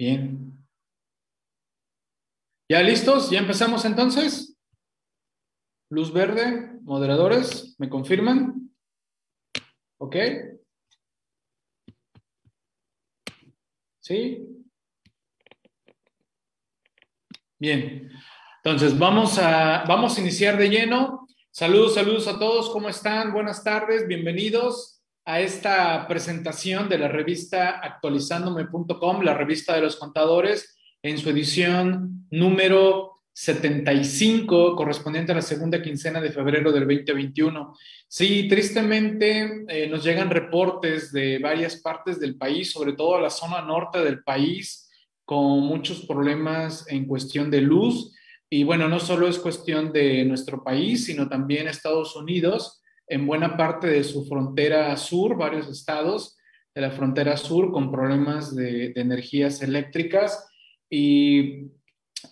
Bien. ¿Ya listos? ¿Ya empezamos entonces? Luz verde, moderadores, ¿me confirman? ¿Ok? ¿Sí? Bien. Entonces, vamos a, vamos a iniciar de lleno. Saludos, saludos a todos. ¿Cómo están? Buenas tardes. Bienvenidos a esta presentación de la revista actualizándome.com, la revista de los contadores, en su edición número 75, correspondiente a la segunda quincena de febrero del 2021. Sí, tristemente eh, nos llegan reportes de varias partes del país, sobre todo la zona norte del país, con muchos problemas en cuestión de luz. Y bueno, no solo es cuestión de nuestro país, sino también Estados Unidos en buena parte de su frontera sur, varios estados de la frontera sur con problemas de, energías eléctricas. Y,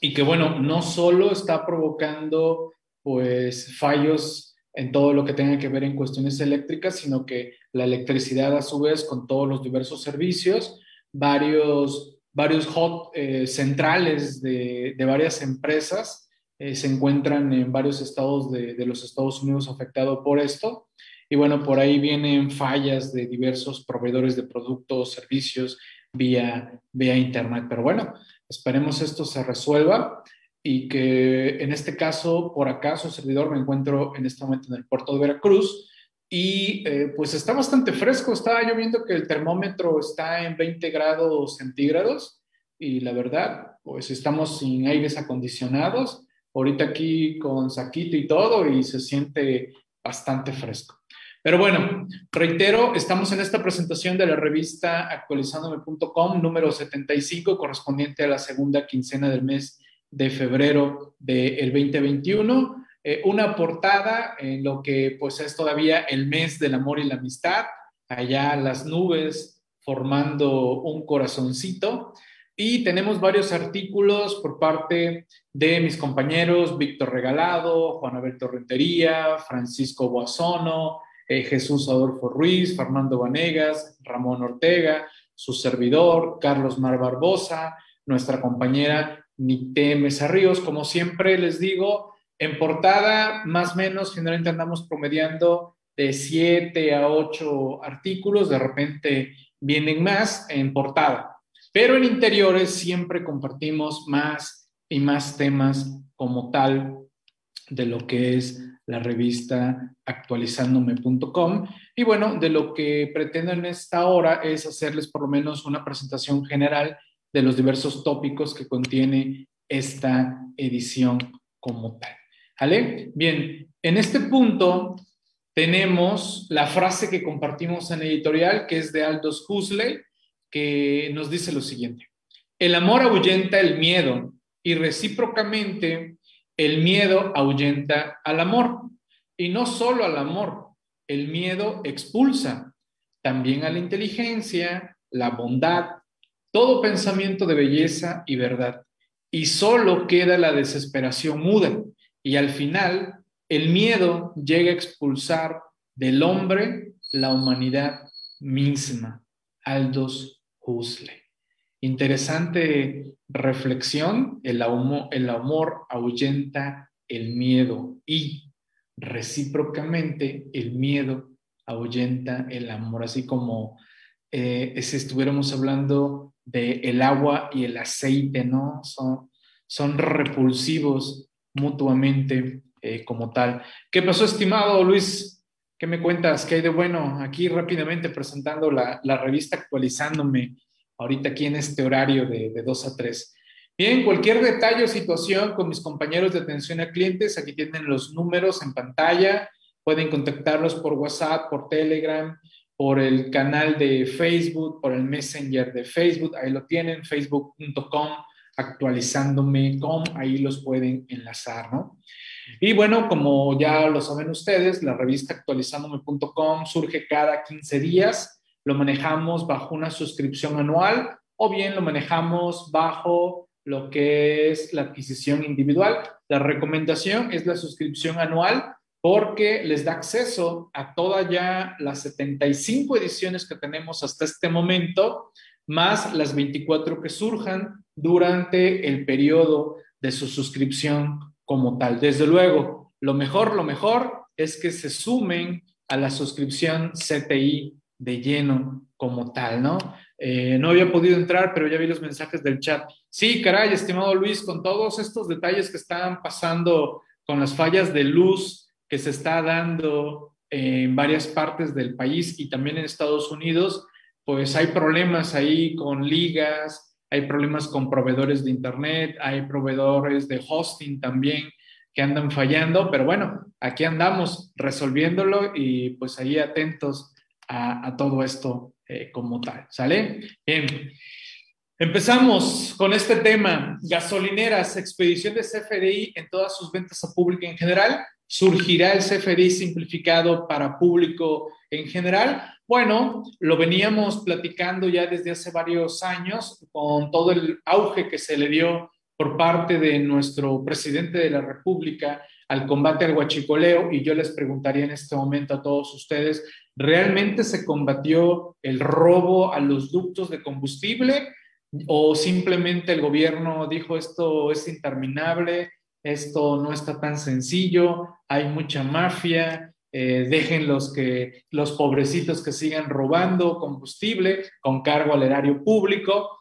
y, que, bueno, no solo está provocando pues fallos en todo lo que tenga que ver en cuestiones eléctricas, sino que la electricidad a su vez con todos los diversos servicios, varios, varios hot eh, centrales de, de varias empresas, eh, se encuentran en varios estados de, los Estados Unidos afectados por esto. Y bueno, por ahí vienen fallas de diversos proveedores de productos, servicios vía, vía Internet. Pero bueno, esperemos esto se resuelva y que en este caso, por acaso, servidor, me encuentro en este momento en el puerto de Veracruz y eh, pues está bastante fresco. Estaba yo viendo que el termómetro está en 20 grados centígrados y la verdad, pues estamos sin aires acondicionados ahorita aquí con saquito y todo y se siente bastante fresco. Pero bueno, reitero, estamos en esta presentación de la revista actualizándome.com número 75 correspondiente a la segunda quincena del mes de febrero del 2021. Eh, una portada en lo que pues es todavía el mes del amor y la amistad, allá las nubes formando un corazoncito. Y tenemos varios artículos por parte de mis compañeros Víctor Regalado, Juan Alberto Rentería, Francisco Boazono, eh, Jesús Adolfo Ruiz, Fernando Vanegas, Ramón Ortega, su servidor, Carlos Mar Barbosa, nuestra compañera Nite Mesa Ríos. Como siempre les digo, en portada, más o menos, generalmente andamos promediando de siete a ocho artículos, de repente vienen más en portada. Pero en interiores siempre compartimos más y más temas como tal de lo que es la revista actualizándome.com. Y bueno, de lo que pretendo en esta hora es hacerles por lo menos una presentación general de los diversos tópicos que contiene esta edición como tal. ¿Vale? Bien, en este punto tenemos la frase que compartimos en editorial, que es de Aldous Huxley, que nos dice lo siguiente. El amor ahuyenta el miedo y recíprocamente el miedo ahuyenta al amor. Y no solo al amor, el miedo expulsa también a la inteligencia, la bondad, todo pensamiento de belleza y verdad. Y solo queda la desesperación muda. Y al final, el miedo llega a expulsar del hombre la humanidad misma. Aldous Interesante reflexión, el amor, el amor ahuyenta el miedo y recíprocamente el miedo ahuyenta el amor, así como eh, si estuviéramos hablando de el agua y el aceite, ¿no? Son, son repulsivos mutuamente eh, como tal. ¿Qué pasó, estimado Luis? ¿Qué me cuentas? ¿Qué hay de bueno? Aquí rápidamente presentando la, revista actualizándome ahorita aquí en este horario de, de 2 a 3. Bien, cualquier detalle o situación con mis compañeros de atención a clientes, aquí tienen los números en pantalla. Pueden contactarlos por WhatsApp, por Telegram, por el canal de Facebook, por el Messenger de Facebook. Ahí lo tienen, facebook.com, actualizándome.com. Ahí los pueden enlazar, ¿no? Y bueno, como ya lo saben ustedes, la revista actualizándome.com surge cada 15 días. Lo manejamos bajo una suscripción anual o bien lo manejamos bajo lo que es la adquisición individual. La recomendación es la suscripción anual porque les da acceso a todas ya las 75 ediciones que tenemos hasta este momento más las 24 que surjan durante el periodo de su suscripción como tal. Desde luego, lo mejor, lo mejor es que se sumen a la suscripción CTI de lleno como tal, ¿no? Eh, no había podido entrar, pero ya vi los mensajes del chat. Sí, caray, estimado Luis, con todos estos detalles que están pasando con las fallas de luz que se está dando en varias partes del país y también en Estados Unidos, pues hay problemas ahí con ligas, hay problemas con proveedores de Internet, hay proveedores de hosting también que andan fallando, pero bueno, aquí andamos resolviéndolo y pues ahí atentos a, todo esto eh, como tal, ¿sale? Bien. Empezamos con este tema, gasolineras, expedición de CFDI en todas sus ventas a público en general. ¿Surgirá el CFDI simplificado para público en general? Bueno, lo veníamos platicando ya desde hace varios años con todo el auge que se le dio por parte de nuestro presidente de la República al combate al huachicoleo y yo les preguntaría en este momento a todos ustedes, ¿realmente se combatió el robo a los ductos de combustible? o simplemente el gobierno dijo esto es interminable, esto no está tan sencillo, hay mucha mafia, eh, dejen los, que, los pobrecitos que sigan robando combustible con cargo al erario público.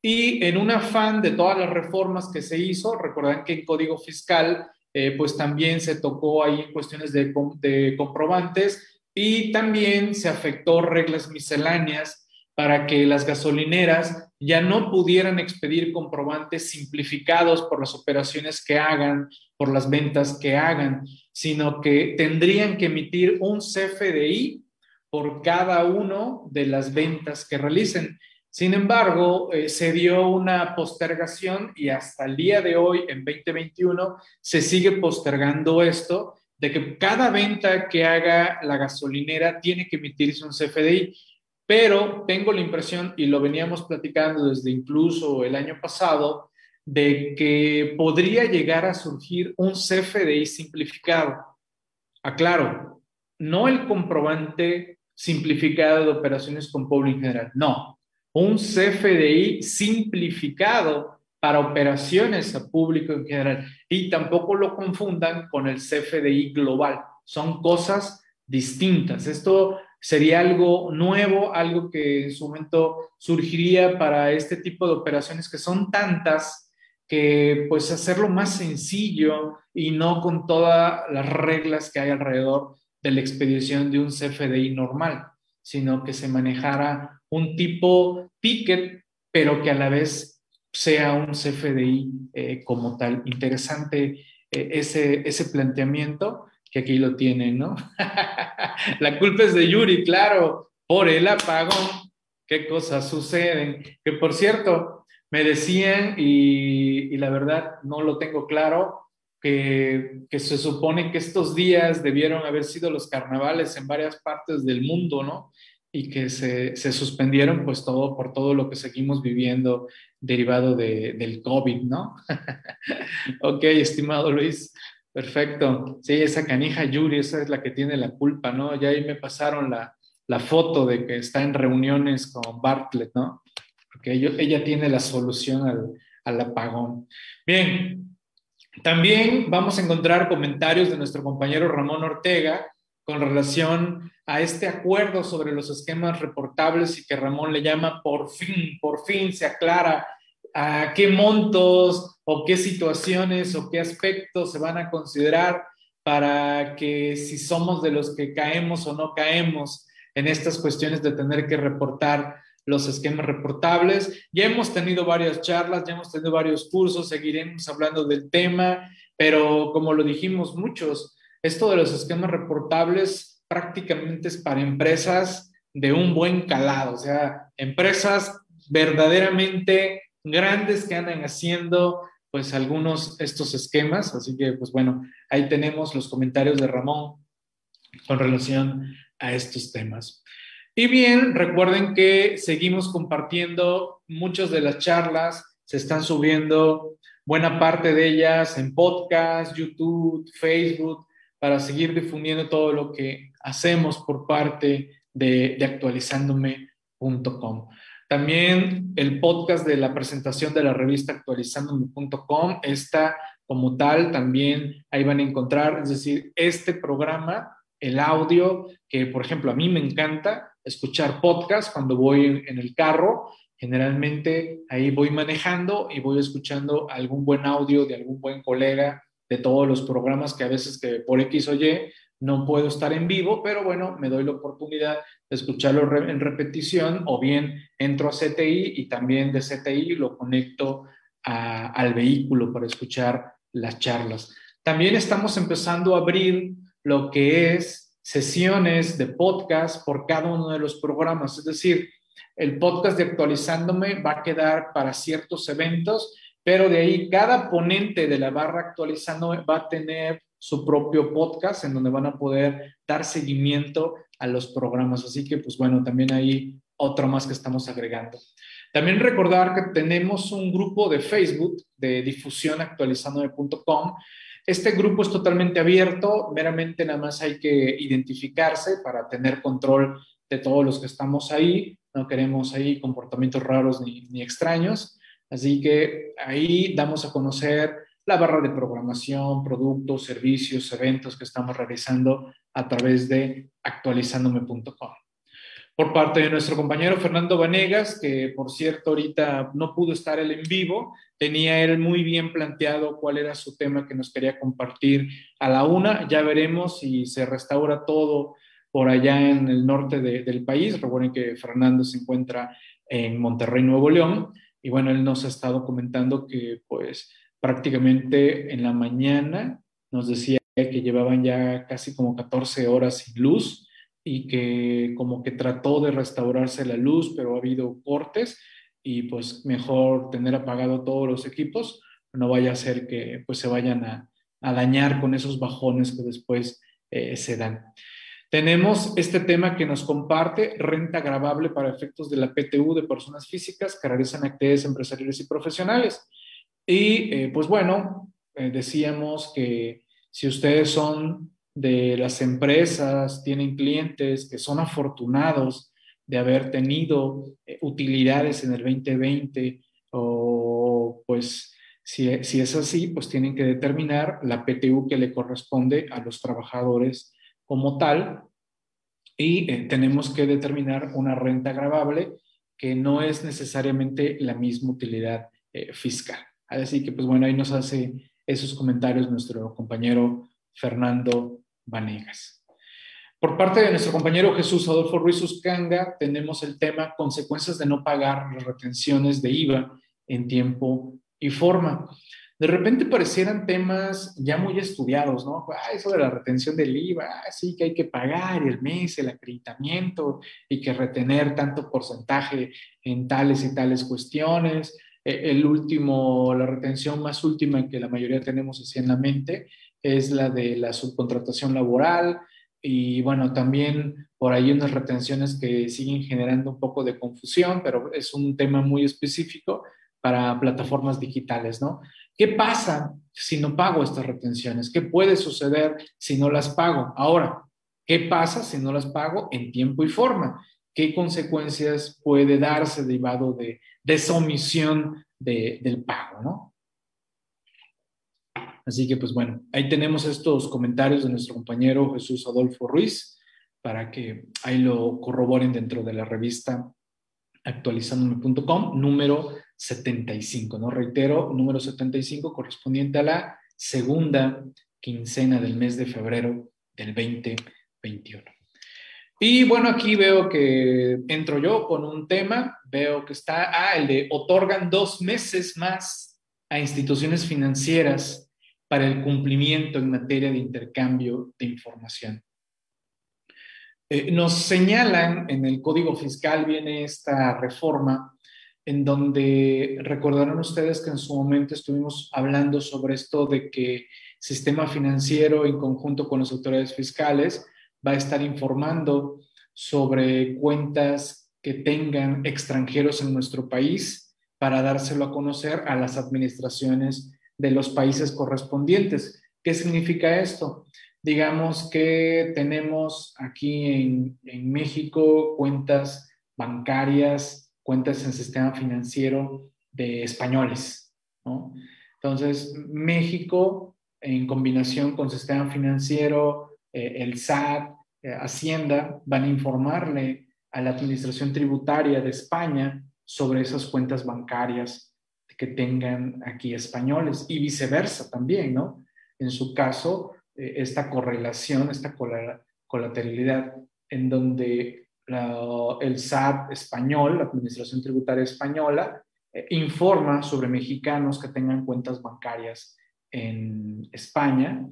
Y en un afán de todas las reformas que se hizo, recuerdan que en Código Fiscal, eh, pues también se tocó ahí cuestiones de, de comprobantes y también se afectó reglas misceláneas para que las gasolineras ya no pudieran expedir comprobantes simplificados por las operaciones que hagan, por las ventas que hagan, sino que tendrían que emitir un CFDI por cada uno de las ventas que realicen. Sin embargo, eh, se dio una postergación y hasta el día de hoy, en 2021, se sigue postergando esto de que cada venta que haga la gasolinera tiene que emitirse un CFDI pero tengo la impresión, y lo veníamos platicando desde incluso el año pasado, de que podría llegar a surgir un CFDI simplificado. Aclaro, no el comprobante simplificado de operaciones con público en general, no, un CFDI simplificado para operaciones a público en general. Y tampoco lo confundan con el CFDI global, son cosas distintas. Esto sería algo nuevo, algo que en su momento surgiría para este tipo de operaciones que son tantas que pues hacerlo más sencillo y no con todas las reglas que hay alrededor de la expedición de un CFDI normal, sino que se manejara un tipo ticket, pero que a la vez sea un CFDI eh, como tal. Interesante eh, ese, ese planteamiento que aquí lo tienen, ¿no? la culpa es de Yuri, claro, por el apagón. ¿Qué cosas suceden? Que por cierto, me decían, y, la verdad no lo tengo claro, que, se supone que estos días debieron haber sido los carnavales en varias partes del mundo, ¿no? Y que se, suspendieron pues todo por todo lo que seguimos viviendo derivado de, del COVID, ¿no? ok, estimado Luis, Perfecto. Sí, esa canija Yuri, esa es la que tiene la culpa, ¿no? Ya ahí me pasaron la, foto de que está en reuniones con Bartlett, ¿no? Porque ella, tiene la solución al, al apagón. Bien, también vamos a encontrar comentarios de nuestro compañero Ramón Ortega con relación a este acuerdo sobre los esquemas reportables y que Ramón le llama por fin, por fin se aclara a qué montos o qué situaciones o qué aspectos se van a considerar para que si somos de los que caemos o no caemos en estas cuestiones de tener que reportar los esquemas reportables. Ya hemos tenido varias charlas, ya hemos tenido varios cursos, seguiremos hablando del tema, pero como lo dijimos muchos, esto de los esquemas reportables prácticamente es para empresas de un buen calado, o sea, empresas verdaderamente grandes que andan haciendo pues algunos estos esquemas, así que pues bueno, ahí tenemos los comentarios de Ramón con relación a estos temas. Y bien, recuerden que seguimos compartiendo muchas de las charlas, se están subiendo buena parte de ellas en podcast, YouTube, Facebook, para seguir difundiendo todo lo que hacemos por parte de, de actualizándome.com. También el podcast de la presentación de la revista actualizandome.com está como tal, también ahí van a encontrar, es decir, este programa, el audio, que por ejemplo a mí me encanta escuchar podcast cuando voy en el carro, generalmente ahí voy manejando y voy escuchando algún buen audio de algún buen colega de todos los programas que a veces que por X o Y no puedo estar en vivo, pero bueno, me doy la oportunidad escucharlo en repetición o bien entro a CTI y también de CTI lo conecto al vehículo para escuchar las charlas. También estamos empezando a abrir lo que es sesiones de podcast por cada uno de los programas, es decir, el podcast de actualizándome va a quedar para ciertos eventos, pero de ahí cada ponente de la barra actualizándome va a tener su propio podcast en donde van a poder dar seguimiento a los programas. Así que, pues bueno, también hay otro más que estamos agregando. También recordar que tenemos un grupo de Facebook de difusión actualizándome.com. Este grupo es totalmente abierto, meramente nada más hay que identificarse para tener control de todos los que estamos ahí. No queremos ahí comportamientos raros ni, ni extraños. Así que ahí damos a conocer la barra de programación, productos, servicios, eventos que estamos realizando a través de actualizándome.com. Por parte de nuestro compañero Fernando Vanegas, que por cierto ahorita no pudo estar él en vivo, tenía él muy bien planteado cuál era su tema que nos quería compartir a la una. Ya veremos si se restaura todo por allá en el norte del país. Recuerden que Fernando se encuentra en Monterrey, Nuevo León. Y bueno, él nos ha estado comentando que pues prácticamente en la mañana nos decía que llevaban ya casi como 14 horas sin luz y que como que trató de restaurarse la luz, pero ha habido cortes y pues mejor tener apagado todos los equipos, no vaya a ser que pues se vayan a, dañar con esos bajones que después eh, se dan. Tenemos este tema que nos comparte, renta grabable para efectos de la PTU de personas físicas que realizan actividades empresariales y profesionales. Y eh, pues bueno, eh, decíamos que si ustedes son de las empresas, tienen clientes que son afortunados de haber tenido eh, utilidades en el 2020 o pues si, si, es así, pues tienen que determinar la PTU que le corresponde a los trabajadores como tal y tenemos que determinar una renta grabable que no es necesariamente la misma utilidad fiscal. Así que, pues bueno, ahí nos hace esos comentarios nuestro compañero Fernando Vanegas. Por parte de nuestro compañero Jesús Adolfo Ruiz Uscanga, tenemos el tema consecuencias de no pagar las retenciones de IVA en tiempo y forma. De repente parecieran temas ya muy estudiados, ¿no? Ah, eso de la retención del IVA, ah, sí que hay que pagar el mes, el acreditamiento y que retener tanto porcentaje en tales y tales cuestiones. Eh, el último, la retención más última que la mayoría tenemos así en la mente es la de la subcontratación laboral y bueno, también por ahí unas retenciones que siguen generando un poco de confusión, pero es un tema muy específico para plataformas digitales, ¿no? ¿Qué pasa si no pago estas retenciones? ¿Qué puede suceder si no las pago? Ahora, ¿qué pasa si no las pago en tiempo y forma? ¿Qué consecuencias puede darse derivado de, de esa omisión del pago, ¿no? Así que, pues bueno, ahí tenemos estos comentarios de nuestro compañero Jesús Adolfo Ruiz para que ahí lo corroboren dentro de la revista actualizandome.com, número 75, ¿no? Reitero, número 75 correspondiente a la segunda quincena del mes de febrero del 2021. Y bueno, aquí veo que entro yo con un tema, veo que está, ah, el de otorgan dos meses más a instituciones financieras para el cumplimiento en materia de intercambio de información. Eh, nos señalan en el Código Fiscal, viene esta reforma, en donde recordarán ustedes que en su momento estuvimos hablando sobre esto de que sistema financiero en conjunto con las autoridades fiscales va a estar informando sobre cuentas que tengan extranjeros en nuestro país para dárselo a conocer a las administraciones de los países correspondientes. ¿Qué significa esto? Digamos que tenemos aquí en, México cuentas bancarias cuentas en sistema financiero de españoles, ¿no? Entonces, México, en combinación con sistema financiero, eh, el SAT, Hacienda, van a informarle a la Administración Tributaria de España sobre esas cuentas bancarias que tengan aquí españoles y viceversa también, ¿no? En su caso, eh, esta correlación, esta colateralidad en donde el SAT español, la Administración Tributaria Española, eh, informa sobre mexicanos que tengan cuentas bancarias en España.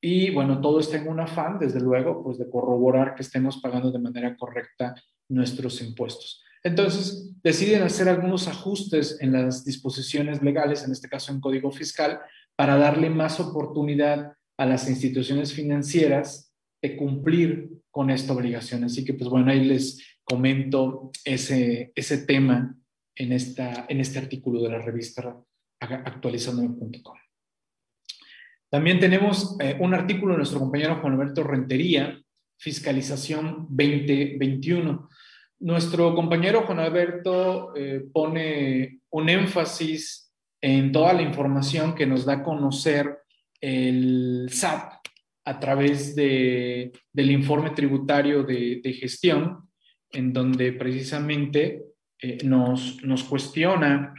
Y bueno, todo está en un afán, desde luego, pues de corroborar que estemos pagando de manera correcta nuestros impuestos. Entonces, deciden hacer algunos ajustes en las disposiciones legales, en este caso en código fiscal, para darle más oportunidad a las instituciones financieras de cumplir con esta obligación. Así que, pues bueno, ahí les comento ese, ese tema en, esta, en este artículo de la revista actualizandome.com. También tenemos eh, un artículo de nuestro compañero Juan Alberto Rentería, Fiscalización 2021. Nuestro compañero Juan Alberto eh, pone un énfasis en toda la información que nos da a conocer el SAT a través de, del informe tributario de, gestión, en donde precisamente eh, nos cuestiona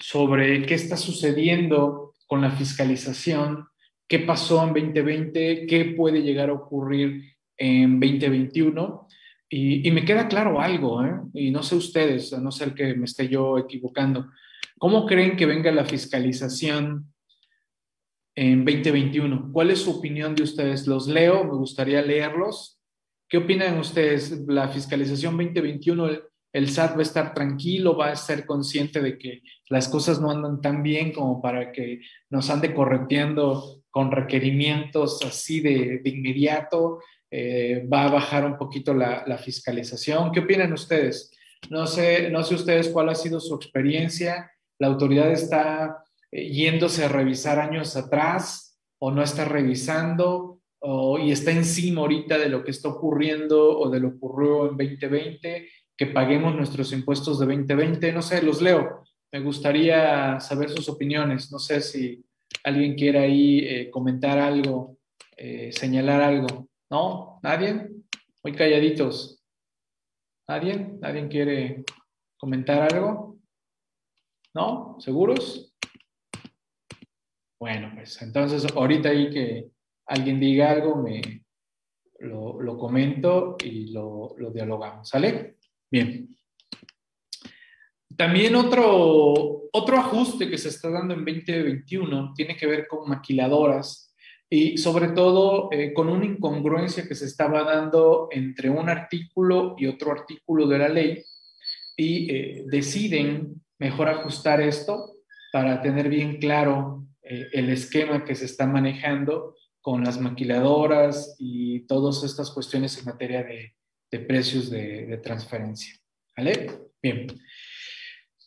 sobre qué está sucediendo con la fiscalización, qué pasó en 2020, qué puede llegar a ocurrir en 2021 y, me queda claro algo, ¿eh? y no sé ustedes, a no ser que me esté yo equivocando, ¿cómo creen que venga la fiscalización en 2021? ¿Cuál es su opinión de ustedes? Los leo, me gustaría leerlos. ¿Qué opinan ustedes? ¿La fiscalización 2021, el, el SAT va a estar tranquilo, va a ser consciente de que las cosas no andan tan bien como para que nos ande correteando con requerimientos así de, de inmediato? Eh, va a bajar un poquito la, fiscalización. ¿Qué opinan ustedes? No sé, no sé ustedes cuál ha sido su experiencia. ¿La autoridad está eh, yéndose a revisar años atrás o no está revisando y está encima ahorita de lo que está ocurriendo o de lo ocurrió en 2020, que paguemos nuestros impuestos de 2020? No sé, los leo. Me gustaría saber sus opiniones. No sé si alguien quiere ahí eh, comentar algo, señalar algo. ¿No? ¿Nadie? Muy calladitos. ¿Nadie? ¿Nadie quiere comentar algo? ¿No? ¿Seguros? Bueno, pues entonces ahorita ahí que alguien diga algo, me lo, comento y lo, lo, dialogamos. ¿Sale? Bien. También otro, otro ajuste que se está dando en 2021 tiene que ver con maquiladoras y sobre todo eh, con una incongruencia que se estaba dando entre un artículo y otro artículo de la ley y eh, deciden mejor ajustar esto para tener bien claro eh, el esquema que se está manejando con las maquiladoras y todas estas cuestiones en materia de, precios de, de transferencia. ¿Vale? Bien.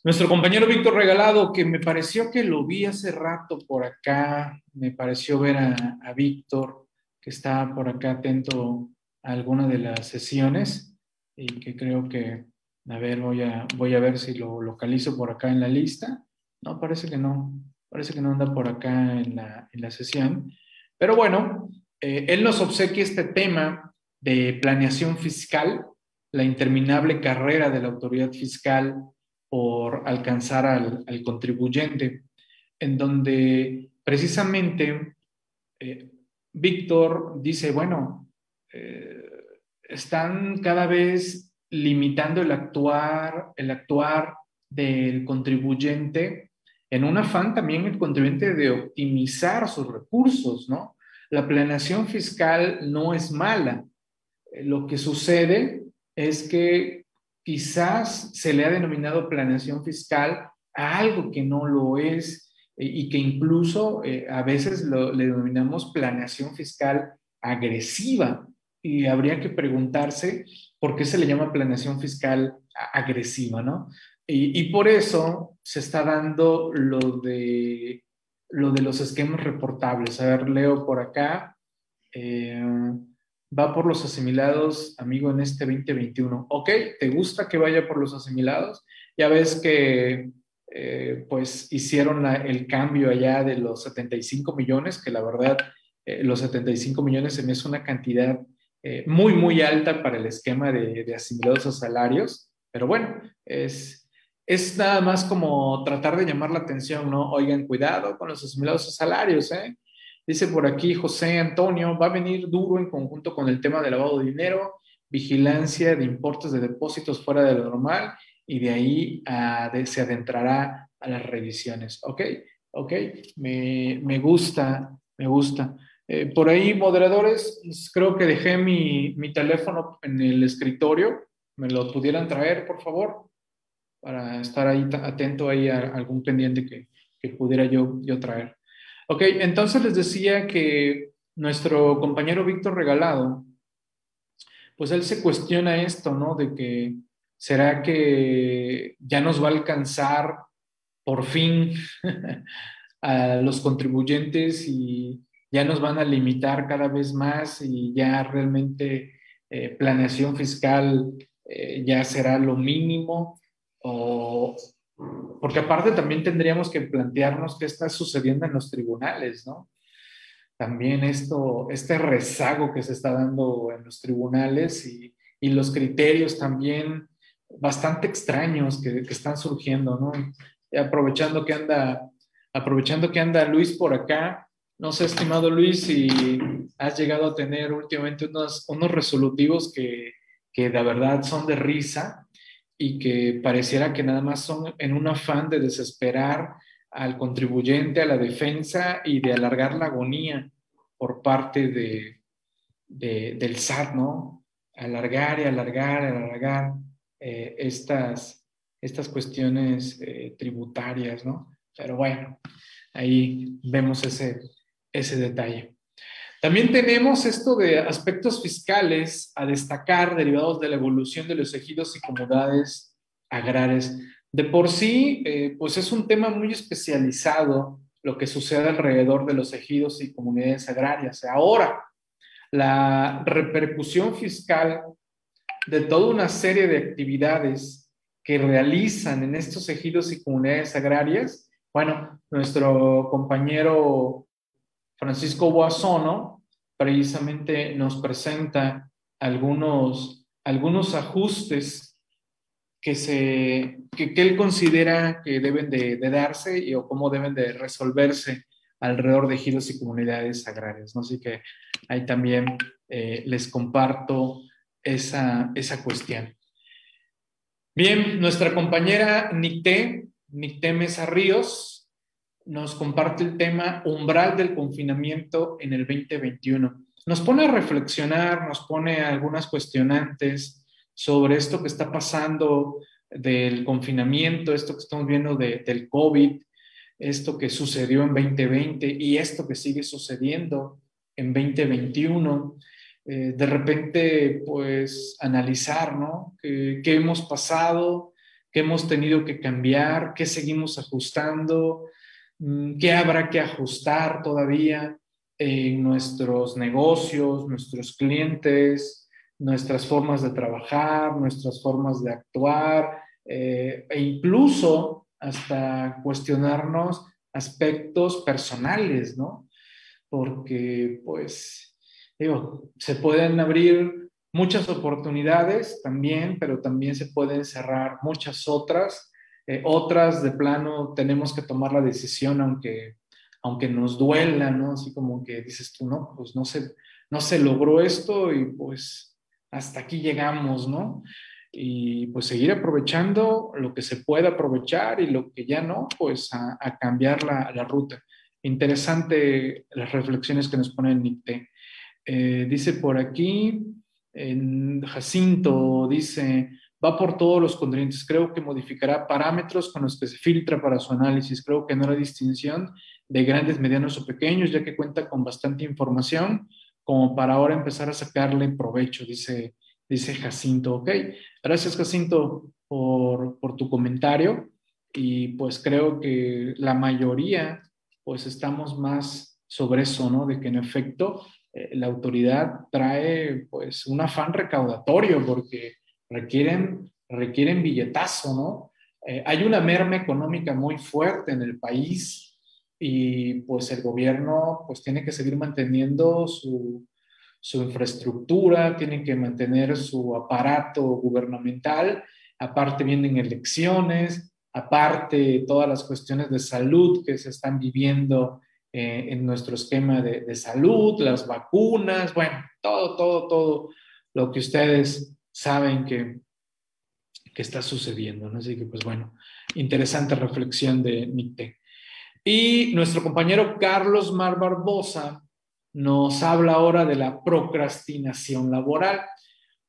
Nuestro compañero Víctor Regalado, que me pareció que lo vi hace rato por acá, me pareció ver a, Víctor, que está por acá atento a alguna de las sesiones y que creo que, a ver, voy a, voy a ver si lo localizo por acá en la lista. No, parece que no, parece que no anda por acá en la, en la sesión. Pero bueno, eh, él nos obsequia este tema de planeación fiscal, la interminable carrera de la autoridad fiscal por alcanzar al, contribuyente, en donde precisamente eh, Víctor dice, bueno, eh, están cada vez limitando el actuar, el actuar del contribuyente en un afán también el contribuyente de optimizar sus recursos, ¿no? La planeación fiscal no es mala. Lo que sucede es que quizás se le ha denominado planeación fiscal a algo que no lo es eh, y que incluso eh, a veces lo, le denominamos planeación fiscal agresiva. Y habría que preguntarse por qué se le llama planeación fiscal agresiva, ¿no? Y, por eso se está dando lo de, lo de los esquemas reportables. A ver, leo por acá. Eh, va por los asimilados, amigo, en este 2021. Ok, ¿te gusta que vaya por los asimilados? Ya ves que eh, pues hicieron el cambio allá de los 75 millones, que la verdad eh, los 75 millones se me es una cantidad eh, muy, muy alta para el esquema de, de, asimilados a salarios, pero bueno, es, es nada más como tratar de llamar la atención, ¿no? Oigan, cuidado con los asimilados a salarios, ¿eh? Dice por aquí José Antonio, va a venir duro en conjunto con el tema de lavado de dinero, vigilancia de importes de depósitos fuera de lo normal y de ahí se adentrará a las revisiones. Ok, ok, me, me gusta, me gusta. Eh, por ahí, moderadores, pues, creo que dejé mi, mi, teléfono en el escritorio. ¿Me lo pudieran traer, por favor? Para estar ahí atento ahí a algún pendiente que, que pudiera yo, yo traer. Ok, entonces les decía que nuestro compañero Víctor Regalado, pues él se cuestiona esto, ¿no? De que será que ya nos va a alcanzar por fin a los contribuyentes y ya nos van a limitar cada vez más y ya realmente eh, planeación fiscal eh, ya será lo mínimo o porque aparte también tendríamos que plantearnos qué está sucediendo en los tribunales, ¿no? También esto, este rezago que se está dando en los tribunales y, los criterios también bastante extraños que, que están surgiendo, ¿no? Y aprovechando que anda, aprovechando que anda Luis por acá, no sé, estimado Luis, si has llegado a tener últimamente unos, unos resolutivos que, que de verdad son de risa y que pareciera que nada más son en un afán de desesperar al contribuyente, a la defensa y de alargar la agonía por parte de, de del SAT, ¿no? Alargar y alargar y alargar eh, estas, estas cuestiones eh, tributarias, ¿no? Pero bueno, ahí vemos ese, ese detalle. También tenemos esto de aspectos fiscales a destacar derivados de la evolución de los ejidos y comunidades agrarias. De por sí, eh, pues es un tema muy especializado lo que sucede alrededor de los ejidos y comunidades agrarias. Ahora, la repercusión fiscal de toda una serie de actividades que realizan en estos ejidos y comunidades agrarias, bueno, nuestro compañero Francisco Boazono precisamente nos presenta algunos, algunos ajustes que, se, que, él considera que deben de, darse y, o cómo deben de resolverse alrededor de ejidos y comunidades agrarias. ¿no? Así que ahí también eh, les comparto esa, esa cuestión. Bien, nuestra compañera Nicté, Nicté Mesa Ríos, nos comparte el tema umbral del confinamiento en el 2021. Nos pone a reflexionar, nos pone algunas cuestionantes sobre esto que está pasando del confinamiento, esto que estamos viendo del COVID, esto que sucedió en 2020 y esto que sigue sucediendo en 2021. Eh, de repente, pues, analizar, ¿no? ¿Qué, hemos pasado? ¿Qué hemos tenido que cambiar? ¿Qué seguimos ajustando? Mm, ¿Qué habrá que ajustar todavía en nuestros negocios, nuestros clientes, nuestras formas de trabajar, nuestras formas de actuar eh, e incluso hasta cuestionarnos aspectos personales, ¿no? Porque, pues, digo, se pueden abrir muchas oportunidades también, pero también se pueden cerrar muchas otras. Eh, otras de plano tenemos que tomar la decisión aunque, aunque nos duela, ¿no? Así como que dices tú, no, pues no se, no se logró esto y pues hasta aquí llegamos, ¿no? Y pues seguir aprovechando lo que se pueda aprovechar y lo que ya no, pues a, cambiar la, la, ruta. Interesante las reflexiones que nos pone NICTE. Eh, dice por aquí, en Jacinto, dice, va por todos los contribuyentes. Creo que modificará parámetros con los que se filtra para su análisis. Creo que no hará distinción de grandes, medianos o pequeños, ya que cuenta con bastante información como para ahora empezar a sacarle provecho, dice, dice Jacinto. Ok, gracias Jacinto por, por tu comentario y pues creo que la mayoría pues estamos más sobre eso, ¿no? De que en efecto eh, la autoridad trae pues un afán recaudatorio porque requieren, requieren billetazo, ¿no? eh, hay una merma económica muy fuerte en el país y pues el gobierno pues tiene que seguir manteniendo su, su infraestructura, tiene que mantener su aparato gubernamental, aparte vienen elecciones, aparte todas las cuestiones de salud que se están viviendo eh, en nuestro esquema de, de, salud, las vacunas, bueno, todo, todo, todo lo que ustedes saben que, que está sucediendo. ¿no? Así que, pues bueno, interesante reflexión de NICTE. Y nuestro compañero Carlos Mar Barbosa nos habla ahora de la procrastinación laboral.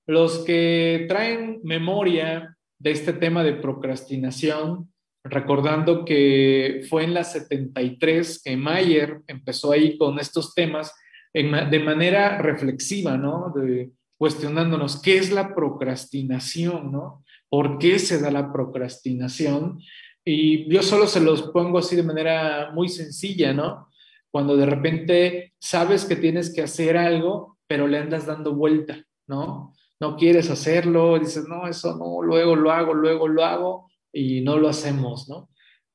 Los que traen memoria de este tema de procrastinación, recordando que fue en la 73 que Mayer empezó ahí con estos temas de manera reflexiva, ¿no? De, cuestionándonos qué es la procrastinación, ¿no? ¿Por qué se da la procrastinación? Y yo solo se los pongo así de manera muy sencilla, ¿no? Cuando de repente sabes que tienes que hacer algo, pero le andas dando vuelta, ¿no? No quieres hacerlo, dices, no, eso no, luego lo hago, luego lo hago y no lo hacemos, ¿no?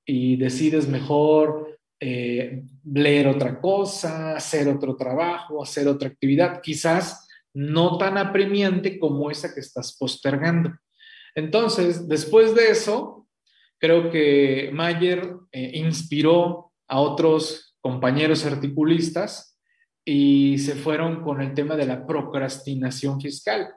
Y decides mejor eh, leer otra cosa, hacer otro trabajo, hacer otra actividad, quizás no tan apremiante como esa que estás postergando. Entonces, después de eso, creo que Mayer eh, inspiró a otros compañeros articulistas y se fueron con el tema de la procrastinación fiscal.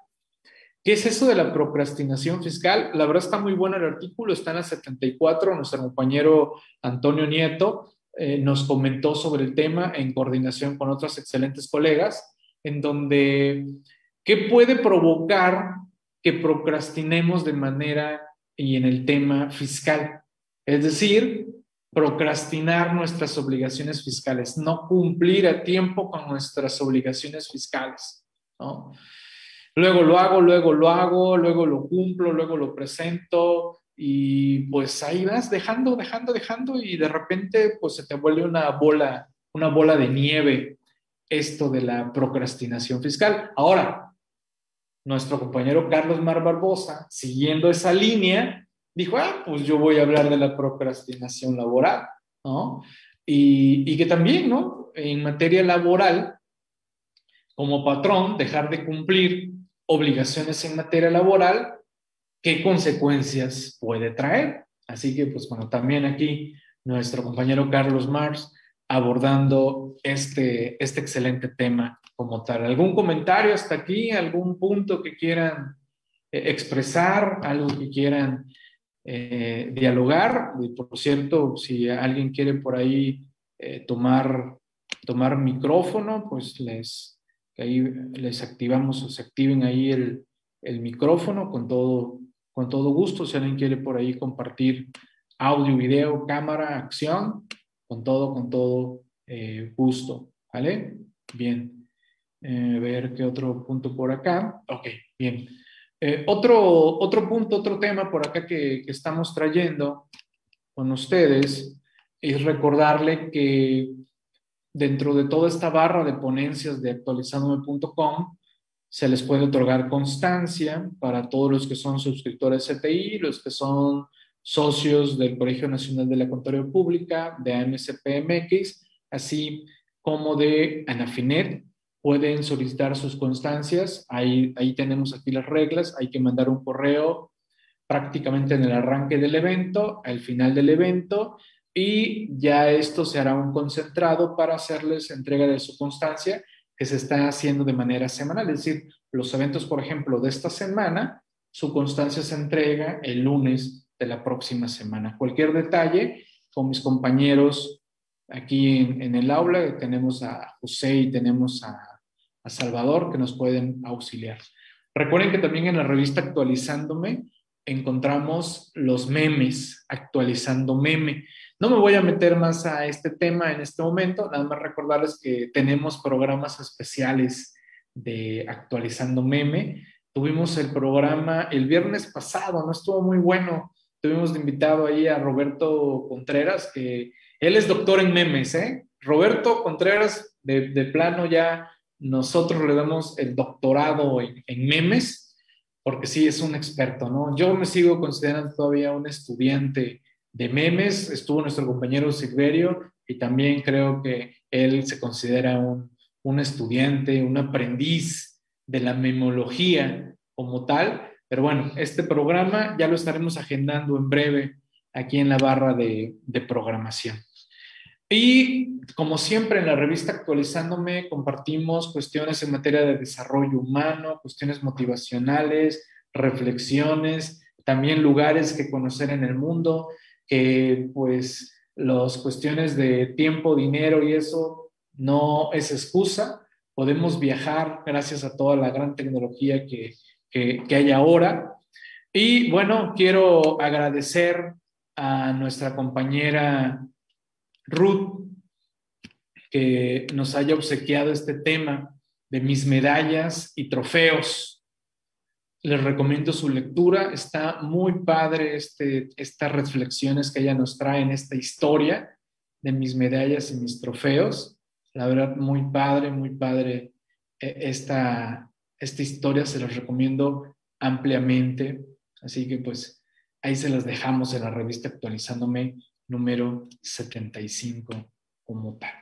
¿Qué es eso de la procrastinación fiscal? La verdad está muy bueno el artículo, está en la 74, nuestro compañero Antonio Nieto eh, nos comentó sobre el tema en coordinación con otros excelentes colegas, en donde, ¿qué puede provocar que procrastinemos de manera y en el tema fiscal. Es decir, procrastinar nuestras obligaciones fiscales, no cumplir a tiempo con nuestras obligaciones fiscales. ¿no? Luego lo hago, luego lo hago, luego lo cumplo, luego lo presento y pues ahí vas dejando, dejando, dejando y de repente pues se te vuelve una bola, una bola de nieve esto de la procrastinación fiscal. Ahora, nuestro compañero Carlos Mar Barbosa, siguiendo esa línea, dijo, ah, pues yo voy a hablar de la procrastinación laboral, ¿no? Y, y que también, ¿no? En materia laboral, como patrón, dejar de cumplir obligaciones en materia laboral, ¿qué consecuencias puede traer? Así que, pues bueno, también aquí nuestro compañero Carlos Mars abordando este, este excelente tema como tal. ¿Algún comentario hasta aquí? ¿Algún punto que quieran eh, expresar? ¿Algo que quieran eh, dialogar? por cierto, si alguien quiere por ahí eh, tomar, tomar micrófono, pues les, ahí les activamos o se activen ahí el, el micrófono con todo, con todo gusto. Si alguien quiere por ahí compartir audio, video, cámara, acción, con todo, con todo gusto. ¿Vale? Bien. Eh, ver qué otro punto por acá. Ok, bien. Eh, otro, otro punto, otro tema por acá que, que estamos trayendo con ustedes es recordarle que dentro de toda esta barra de ponencias de actualizandome.com se les puede otorgar constancia para todos los que son suscriptores CTI, los que son socios del Colegio Nacional de la Contaduría Pública, de AMCPMX, así como de Anafinet, pueden solicitar sus constancias. Ahí, ahí tenemos aquí las reglas. Hay que mandar un correo prácticamente en el arranque del evento, al final del evento, y ya esto se hará un concentrado para hacerles entrega de su constancia que se está haciendo de manera semanal. Es decir, los eventos, por ejemplo, de esta semana, su constancia se entrega el lunes de la próxima semana. Cualquier detalle, con mis compañeros aquí en, el aula, tenemos a José y tenemos a Salvador que nos pueden auxiliar. Recuerden que también en la revista Actualizándome encontramos los memes, actualizando meme. No me voy a meter más a este tema en este momento, nada más recordarles que tenemos programas especiales de actualizando meme. Tuvimos el programa el viernes pasado, no estuvo muy bueno. Tuvimos de invitado ahí a Roberto Contreras, que él es doctor en memes, ¿eh? Roberto Contreras, de, de plano ya nosotros le damos el doctorado en, memes porque sí es un experto, ¿no? Yo me sigo considerando todavía un estudiante de memes, estuvo nuestro compañero Silverio y también creo que él se considera un, un estudiante, un aprendiz de la memología como tal, pero bueno, este programa ya lo estaremos agendando en breve aquí en la barra de, de programación. Y como siempre en la revista Actualizándome compartimos cuestiones en materia de desarrollo humano, cuestiones motivacionales, reflexiones, también lugares que conocer en el mundo, que pues las cuestiones de tiempo, dinero y eso no es excusa. Podemos viajar gracias a toda la gran tecnología que, que, hay ahora. Y bueno, quiero agradecer a nuestra compañera Ruth que nos haya obsequiado este tema de mis medallas y trofeos. Les recomiendo su lectura. Está muy padre este, estas reflexiones que ella nos trae en esta historia de mis medallas y mis trofeos. La verdad, muy padre, muy padre eh, esta, esta historia. Se las recomiendo ampliamente. Así que pues ahí se las dejamos en la revista actualizándome número 75 como tal.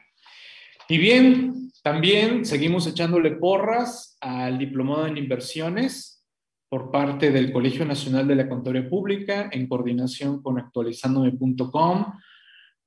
Y bien, también seguimos echándole porras al diplomado en inversiones por parte del Colegio Nacional de la Contaduría Pública en coordinación con actualizandome.com.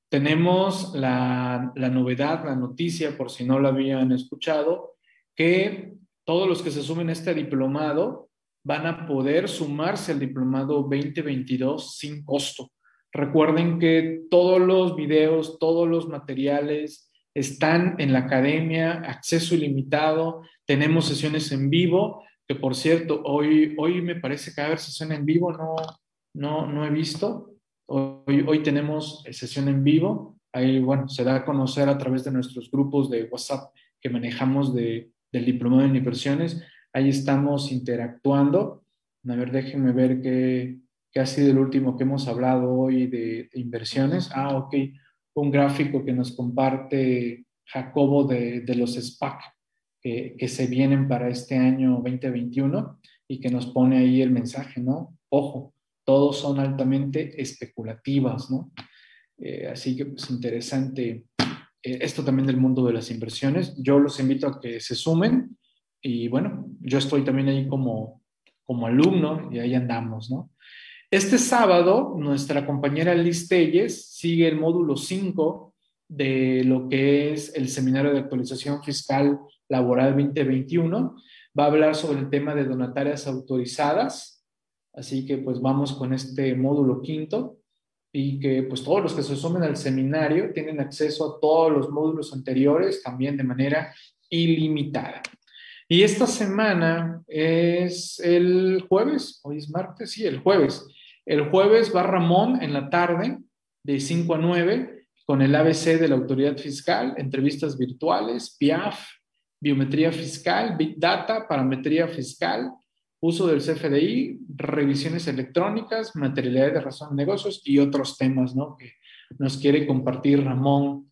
Tenemos la, la novedad, la noticia, por si no lo habían escuchado, que todos los que se sumen a este diplomado van a poder sumarse al diplomado 2022 sin costo. Recuerden que todos los videos, todos los materiales están en la academia, acceso ilimitado, tenemos sesiones en vivo, que por cierto, hoy, hoy me parece que va a haber sesión en vivo, no, no, no he visto. Hoy, hoy tenemos sesión en vivo, ahí, bueno, se da a conocer a través de nuestros grupos de WhatsApp que manejamos de, del diplomado en inversiones. Ahí estamos interactuando. A ver, déjenme ver qué, que ha sido el último que hemos hablado hoy de, inversiones. Ah, ok, un gráfico que nos comparte Jacobo de, de los SPAC que, que, se vienen para este año 2021 y que nos pone ahí el mensaje, ¿no? Ojo, todos son altamente especulativas, ¿no? Eh, así que pues interesante esto también del mundo de las inversiones. Yo los invito a que se sumen y bueno, yo estoy también ahí como, como alumno y ahí andamos, ¿no? Este sábado, nuestra compañera Liz Telles sigue el módulo 5 de lo que es el Seminario de Actualización Fiscal Laboral 2021. Va a hablar sobre el tema de donatarias autorizadas. Así que pues vamos con este módulo quinto y que pues todos los que se sumen al seminario tienen acceso a todos los módulos anteriores también de manera ilimitada. Y esta semana es el jueves, hoy es martes, sí, el jueves. El jueves va Ramón en la tarde, de 5 a 9, con el ABC de la autoridad fiscal, entrevistas virtuales, PIAF, biometría fiscal, Big Data, parametría fiscal, uso del CFDI, revisiones electrónicas, materialidad de razón de negocios y otros temas ¿no? que nos quiere compartir Ramón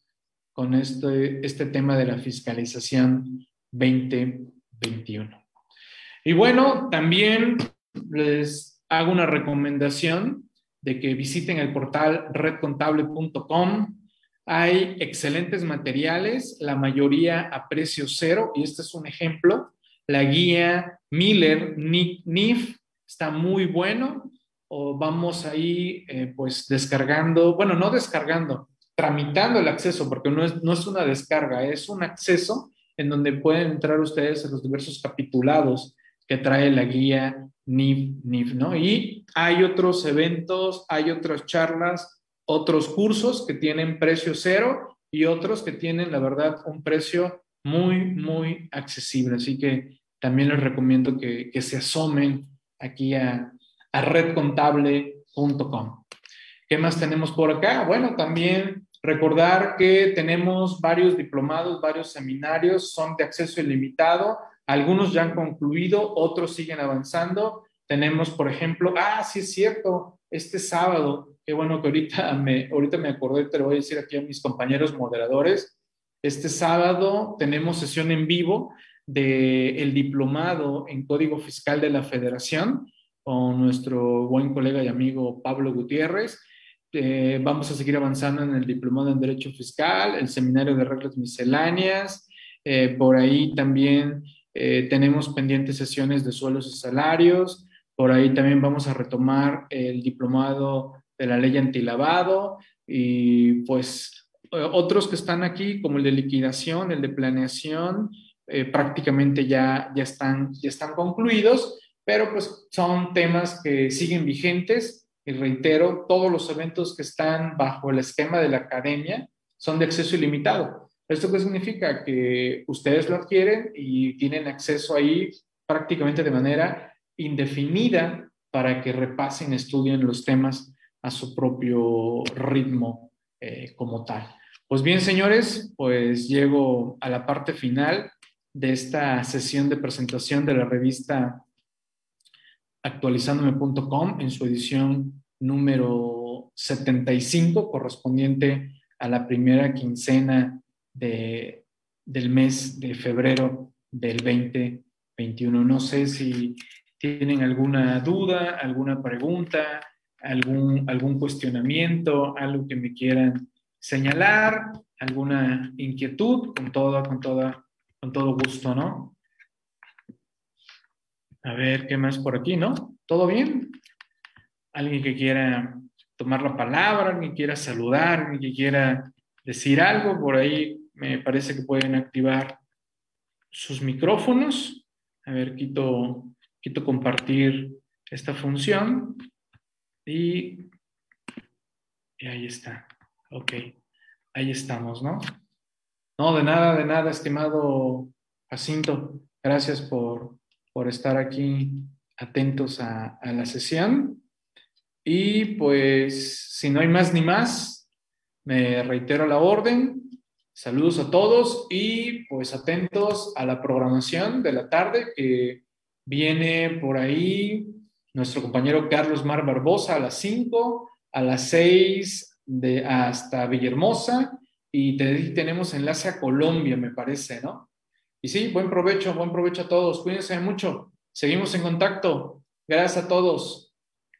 con este, este tema de la fiscalización 2021. Y bueno, también les hago una recomendación de que visiten el portal redcontable.com. Hay excelentes materiales, la mayoría a precio cero, y este es un ejemplo. La guía Miller NIF está muy bueno. O vamos ahí, eh, pues, descargando, bueno, no descargando, tramitando el acceso, porque no es, no es una descarga, es un acceso en donde pueden entrar ustedes a los diversos capitulados que trae la guía NIF, NIF, ¿no? Y hay otros eventos, hay otras charlas, otros cursos que tienen precio cero y otros que tienen, la verdad, un precio muy, muy accesible. Así que también les recomiendo que, que se asomen aquí a, a redcontable.com. ¿Qué más tenemos por acá? Bueno, también recordar que tenemos varios diplomados, varios seminarios, son de acceso ilimitado algunos ya han concluido, otros siguen avanzando. Tenemos, por ejemplo, ah, sí es cierto, este sábado, qué bueno que ahorita me, ahorita me acordé, te lo voy a decir aquí a mis compañeros moderadores. Este sábado tenemos sesión en vivo del diplomado en Código Fiscal de la Federación con nuestro buen colega y amigo Pablo Gutiérrez. Eh, vamos a seguir avanzando en el diplomado en Derecho Fiscal, el seminario de reglas misceláneas. Eh, por ahí también eh, tenemos pendientes sesiones de suelos y salarios. Por ahí también vamos a retomar el diplomado de la ley antilavado y pues otros que están aquí, como el de liquidación, el de planeación, eh, prácticamente ya, ya, están, ya están concluidos, pero pues son temas que siguen vigentes y reitero, todos los eventos que están bajo el esquema de la academia son de acceso ilimitado. ¿Esto qué significa? Que ustedes lo adquieren y tienen acceso ahí prácticamente de manera indefinida para que repasen, estudien los temas a su propio ritmo eh, como tal. Pues bien, señores, pues llego a la parte final de esta sesión de presentación de la revista actualizándome.com en su edición número 75, correspondiente a la primera quincena de, del mes de febrero del 2021. No sé si tienen alguna duda, alguna pregunta, algún, algún cuestionamiento, algo que me quieran señalar, alguna inquietud, con toda, con toda con todo gusto, ¿no? A ver, ¿qué más por aquí, no? ¿Todo bien? ¿Alguien que quiera tomar la palabra, alguien que quiera saludar, alguien que quiera decir algo? Por ahí me parece que pueden activar sus micrófonos. A ver, quito, quito compartir esta función y, y ahí está. Ok, ahí estamos, ¿no? No, de nada, de nada, estimado Jacinto. Gracias por, estar aquí atentos a, la sesión. Y pues, si no hay más ni más, me reitero la orden. Saludos a todos y pues atentos a la programación de la tarde que viene por ahí nuestro compañero Carlos Mar Barbosa a las 5, a las 6 de, hasta Villahermosa y tenemos enlace a Colombia, me parece, ¿no? Y sí, buen provecho, buen provecho a todos. Cuídense mucho. Seguimos en contacto. Gracias a todos.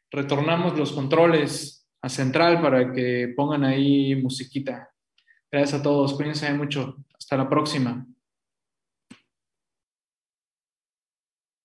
Retornamos los controles a Central para que pongan ahí musiquita. Gracias a todos. Cuídense mucho. Hasta la próxima.